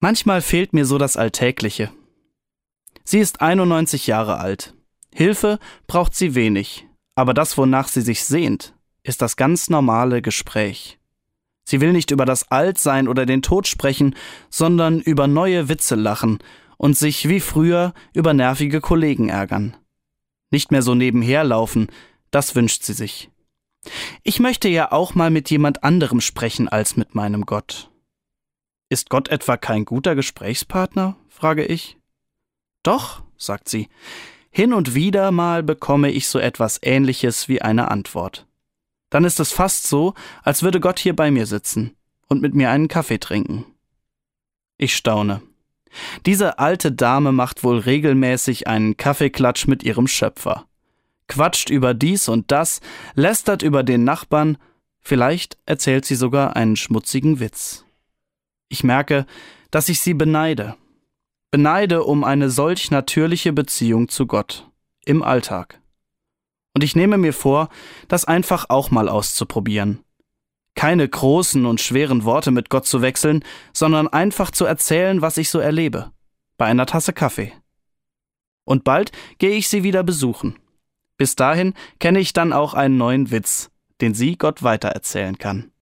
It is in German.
Manchmal fehlt mir so das Alltägliche. Sie ist 91 Jahre alt. Hilfe braucht sie wenig, aber das, wonach sie sich sehnt, ist das ganz normale Gespräch. Sie will nicht über das Altsein oder den Tod sprechen, sondern über neue Witze lachen und sich wie früher über nervige Kollegen ärgern. Nicht mehr so nebenher laufen, das wünscht sie sich. Ich möchte ja auch mal mit jemand anderem sprechen als mit meinem Gott. Ist Gott etwa kein guter Gesprächspartner? frage ich. Doch, sagt sie, hin und wieder mal bekomme ich so etwas Ähnliches wie eine Antwort. Dann ist es fast so, als würde Gott hier bei mir sitzen und mit mir einen Kaffee trinken. Ich staune. Diese alte Dame macht wohl regelmäßig einen Kaffeeklatsch mit ihrem Schöpfer, quatscht über dies und das, lästert über den Nachbarn, vielleicht erzählt sie sogar einen schmutzigen Witz. Ich merke, dass ich sie beneide. Beneide um eine solch natürliche Beziehung zu Gott im Alltag. Und ich nehme mir vor, das einfach auch mal auszuprobieren. Keine großen und schweren Worte mit Gott zu wechseln, sondern einfach zu erzählen, was ich so erlebe. Bei einer Tasse Kaffee. Und bald gehe ich sie wieder besuchen. Bis dahin kenne ich dann auch einen neuen Witz, den sie Gott weitererzählen kann.